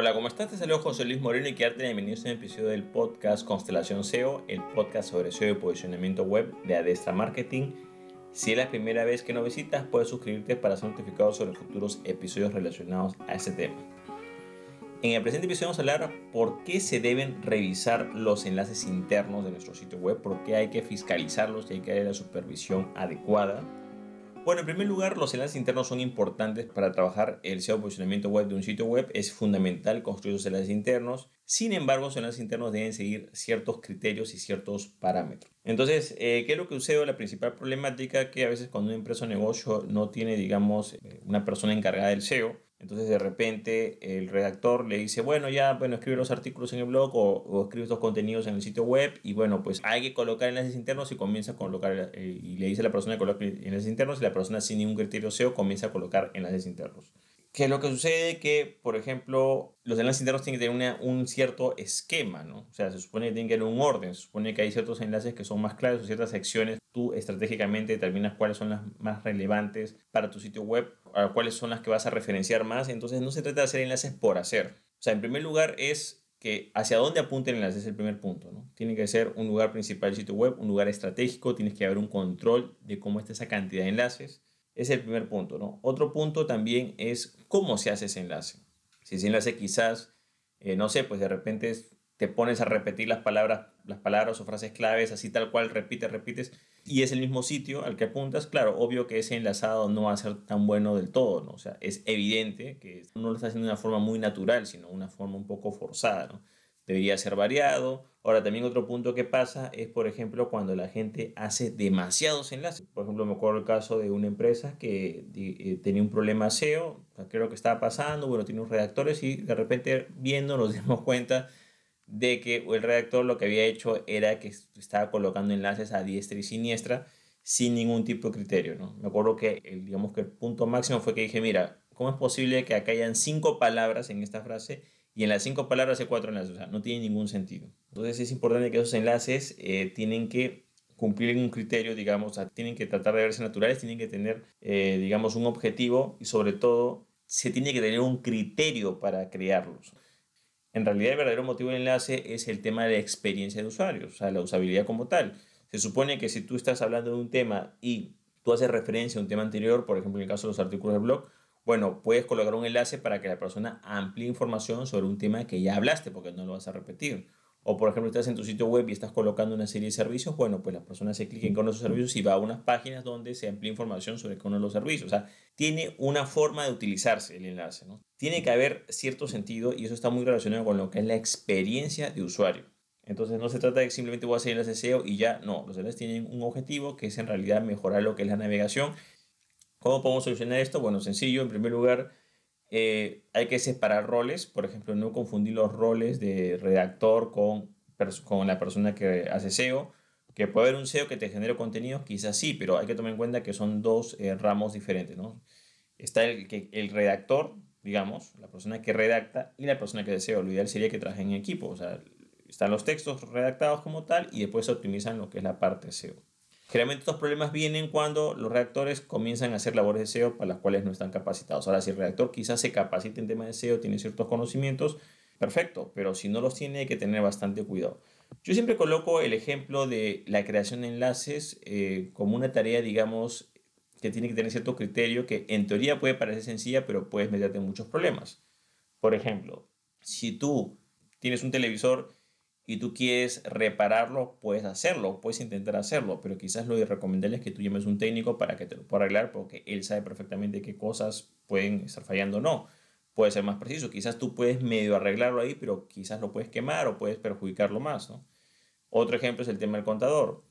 Hola, ¿cómo estás? Te saludo José Luis Moreno y quedarte bienvenidos a un episodio del podcast Constelación SEO, el podcast sobre SEO y posicionamiento web de Adestra Marketing. Si es la primera vez que nos visitas, puedes suscribirte para ser notificado sobre futuros episodios relacionados a este tema. En el presente episodio vamos a hablar por qué se deben revisar los enlaces internos de nuestro sitio web, por qué hay que fiscalizarlos y hay que darle la supervisión adecuada bueno, en primer lugar, los enlaces internos son importantes para trabajar el SEO posicionamiento web de un sitio web. Es fundamental construir los enlaces internos. Sin embargo, los enlaces internos deben seguir ciertos criterios y ciertos parámetros. Entonces, eh, ¿qué es lo que sucede? La principal problemática que a veces cuando una empresa o negocio no tiene, digamos, eh, una persona encargada del SEO, entonces de repente el redactor le dice, bueno, ya, bueno, escribe los artículos en el blog o, escribe estos contenidos en el sitio web y bueno, pues hay que colocar enlaces internos y comienza a colocar, eh, y le dice a la persona que coloque enlaces internos y la persona sin ningún criterio SEO comienza a colocar enlaces internos. ¿Qué es lo que sucede? Que, por ejemplo, los enlaces internos tienen que tener un cierto esquema, ¿no? O sea, se supone que tienen que tener un orden, se supone que hay ciertos enlaces que son más claros o ciertas secciones. Tú estratégicamente determinas cuáles son las más relevantes para tu sitio web, cuáles son las que vas a referenciar más. Entonces, no se trata de hacer enlaces por hacer. O sea, en primer lugar es que hacia dónde apunte el enlace es el primer punto, ¿no? Tiene que ser un lugar principal del sitio web, un lugar estratégico, tienes que haber un control de cómo está esa cantidad de enlaces es el primer punto, ¿no? Otro punto también es cómo se hace ese enlace. Si ese enlace quizás, eh, no sé, pues de repente te pones a repetir las palabras, las palabras o frases claves así tal cual, repites, repites, y es el mismo sitio al que apuntas, claro, obvio que ese enlazado no va a ser tan bueno del todo, ¿no? O sea, es evidente que no lo está haciendo de una forma muy natural, sino una forma un poco forzada, ¿no? Debería ser variado. Ahora, también otro punto que pasa es, por ejemplo, cuando la gente hace demasiados enlaces. Por ejemplo, me acuerdo el caso de una empresa que eh, tenía un problema SEO, creo que estaba pasando, bueno, tiene unos redactores y de repente viendo nos dimos cuenta de que el redactor lo que había hecho era que estaba colocando enlaces a diestra y siniestra sin ningún tipo de criterio, ¿no? Me acuerdo que el, digamos que el punto máximo fue que dije, mira, ¿cómo es posible que acá hayan cinco palabras en esta frase y en las cinco palabras hay cuatro enlaces, o sea, no tiene ningún sentido. Entonces es importante que esos enlaces eh, tienen que cumplir un criterio, digamos, tienen que tratar de verse naturales, tienen que tener, eh, digamos, un objetivo y sobre todo se tiene que tener un criterio para crearlos. En realidad el verdadero motivo del enlace es el tema de la experiencia de usuario, o sea, la usabilidad como tal. Se supone que si tú estás hablando de un tema y tú haces referencia a un tema anterior, por ejemplo en el caso de los artículos del blog, bueno, puedes colocar un enlace para que la persona amplíe información sobre un tema que ya hablaste, porque no lo vas a repetir. O por ejemplo, estás en tu sitio web y estás colocando una serie de servicios, bueno, pues la persona se clica en con esos servicios y va a unas páginas donde se amplía información sobre cada uno de los servicios. O sea, tiene una forma de utilizarse el enlace. Tiene que haber cierto sentido y eso está muy relacionado con lo que es la experiencia de usuario. Entonces no se trata de que simplemente voy a hacer enlace SEO y ya, no, los enlaces tienen un objetivo que es en realidad mejorar lo que es la navegación ¿Cómo podemos solucionar esto? Bueno, sencillo. En primer lugar, eh, hay que separar roles. Por ejemplo, no confundir los roles de redactor con, con la persona que hace SEO. Que puede haber un SEO que te genere contenido, quizás sí, pero hay que tomar en cuenta que son dos eh, ramos diferentes. ¿no? Está el, que, el redactor, digamos, la persona que redacta y la persona que hace SEO. Lo ideal sería que trabajen en equipo. O sea, están los textos redactados como tal y después se optimizan lo que es la parte SEO. Generalmente estos problemas vienen cuando los redactores comienzan a hacer labores de SEO para las cuales no están capacitados. Ahora, si el redactor quizás se capacita en temas de SEO, tiene ciertos conocimientos, perfecto, pero si no los tiene hay que tener bastante cuidado. Yo siempre coloco el ejemplo de la creación de enlaces eh, como una tarea, digamos, que tiene que tener cierto criterio que en teoría puede parecer sencilla, pero puedes meterte en muchos problemas. Por ejemplo, si tú tienes un televisor y tú quieres repararlo, puedes hacerlo, puedes intentar hacerlo, pero quizás lo recomendable es que tú llames un técnico para que te lo pueda arreglar porque él sabe perfectamente qué cosas pueden estar fallando o no. Puede ser más preciso, quizás tú puedes medio arreglarlo ahí, pero quizás lo puedes quemar o puedes perjudicarlo más. ¿no? Otro ejemplo es el tema del contador.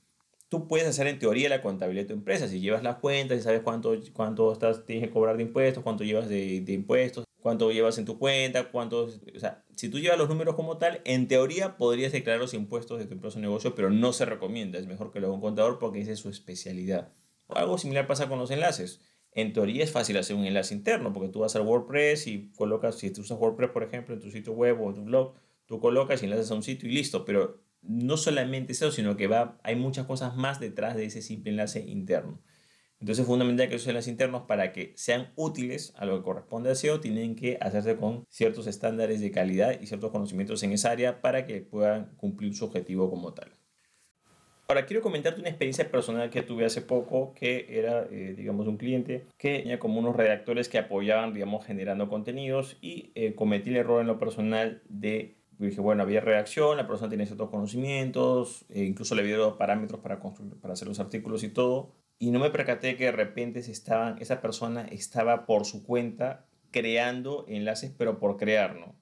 Tú puedes hacer en teoría la contabilidad de tu empresa, si llevas las cuentas, y sabes cuánto, cuánto estás, tienes que cobrar de impuestos, cuánto llevas de, de impuestos, cuánto llevas en tu cuenta, cuánto, o sea, si tú llevas los números como tal, en teoría podrías declarar los impuestos de tu empresa o negocio, pero no se recomienda, es mejor que lo haga un contador porque esa es su especialidad. Algo similar pasa con los enlaces. En teoría es fácil hacer un enlace interno porque tú vas al WordPress y colocas, si tú usas WordPress por ejemplo en tu sitio web o en tu blog, tú colocas y enlaces a un sitio y listo, pero no solamente eso, sino que va, hay muchas cosas más detrás de ese simple enlace interno. Entonces es fundamental que esos enlaces internos para que sean útiles a lo que corresponde a SEO tienen que hacerse con ciertos estándares de calidad y ciertos conocimientos en esa área para que puedan cumplir su objetivo como tal. Ahora, quiero comentarte una experiencia personal que tuve hace poco, que era, eh, digamos, un cliente que tenía como unos redactores que apoyaban, digamos, generando contenidos y eh, cometí el error en lo personal de, dije, bueno, había redacción, la persona tenía ciertos conocimientos, e incluso le había dado parámetros para, construir, para hacer los artículos y todo, y no me percaté que de repente se estaban, esa persona estaba por su cuenta creando enlaces, pero por crear, ¿no?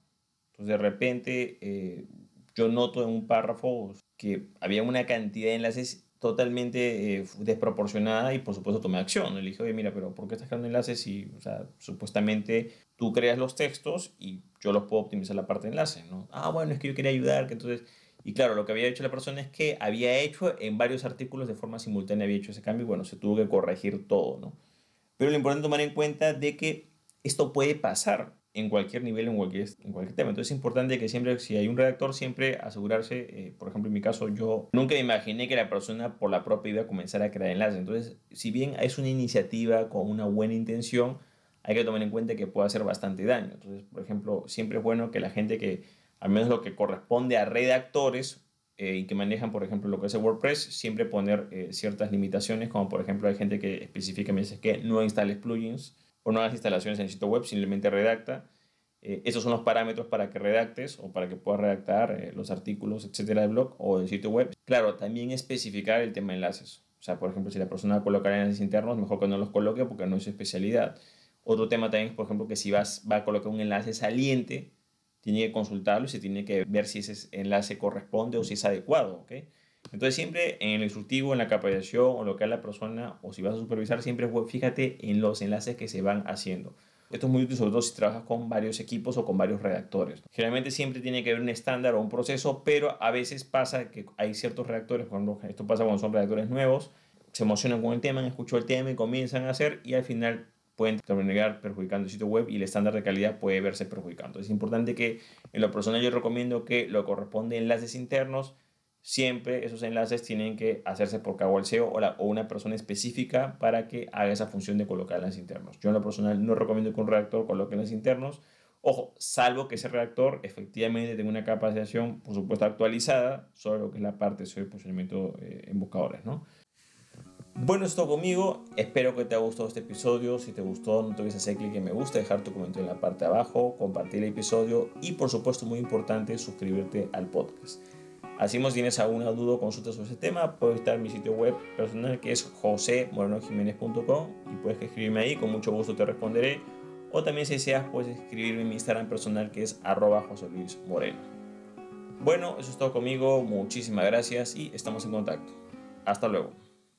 Entonces, de repente, eh, yo noto en un párrafo que había una cantidad de enlaces totalmente eh, desproporcionada y por supuesto tomé acción. Le dije, oye, mira, pero ¿por qué estás creando enlaces si, o sea, supuestamente tú creas los textos y yo los puedo optimizar la parte de enlaces, ¿no? Ah, bueno, es que yo quería ayudar, que entonces... Y claro, lo que había hecho la persona es que había hecho en varios artículos de forma simultánea, había hecho ese cambio y bueno, se tuvo que corregir todo, ¿no? Pero lo importante es tomar en cuenta de que esto puede pasar en cualquier nivel, en cualquier, en cualquier tema. Entonces es importante que siempre, si hay un redactor, siempre asegurarse, eh, por ejemplo, en mi caso, yo nunca imaginé que la persona por la propia iba a comenzar a crear enlaces. Entonces, si bien es una iniciativa con una buena intención, hay que tomar en cuenta que puede hacer bastante daño. Entonces, por ejemplo, siempre es bueno que la gente que, al menos lo que corresponde a redactores, eh, y que manejan, por ejemplo, lo que es el WordPress, siempre poner eh, ciertas limitaciones, como por ejemplo hay gente que específicamente dice que no instales plugins, o no hagas instalaciones en el sitio web, simplemente redacta. Eh, esos son los parámetros para que redactes o para que puedas redactar eh, los artículos, etcétera, del blog o del sitio web. Claro, también especificar el tema de enlaces. O sea, por ejemplo, si la persona coloca enlaces internos, mejor que no los coloque porque no es su especialidad. Otro tema también es, por ejemplo, que si vas, va a colocar un enlace saliente, tiene que consultarlo y se tiene que ver si ese enlace corresponde o si es adecuado. ¿okay? Entonces siempre en el instructivo, en la capacitación o lo que haga la persona o si vas a supervisar, siempre fíjate en los enlaces que se van haciendo. Esto es muy útil sobre todo si trabajas con varios equipos o con varios redactores. Generalmente siempre tiene que haber un estándar o un proceso, pero a veces pasa que hay ciertos redactores, cuando esto pasa cuando son redactores nuevos, se emocionan con el tema, escuchan el tema y comienzan a hacer y al final pueden terminar perjudicando el sitio web y el estándar de calidad puede verse perjudicando. Es importante que en lo personal yo recomiendo que lo corresponde enlaces internos siempre esos enlaces tienen que hacerse por cabo el SEO o, o, una persona específica para que haga esa función de colocar enlaces internos. Yo en lo personal no recomiendo que un redactor coloque enlaces internos. Ojo, salvo que ese redactor efectivamente tenga una capacitación, por supuesto, actualizada sobre lo que es la parte de posicionamiento eh, en buscadores, ¿no? Bueno, esto conmigo. Espero que te haya gustado este episodio. Si te gustó, no te olvides hacer clic en me gusta, dejar tu comentario en la parte de abajo, compartir el episodio y, por supuesto, muy importante, suscribirte al podcast. Así si tienes alguna duda o consulta sobre ese tema, puedes en mi sitio web personal que es josemorenojiménez.com y puedes escribirme ahí, con mucho gusto te responderé. O también si deseas puedes escribirme en mi Instagram personal que es arroba. Bueno, eso es todo conmigo, muchísimas gracias y estamos en contacto. Hasta luego.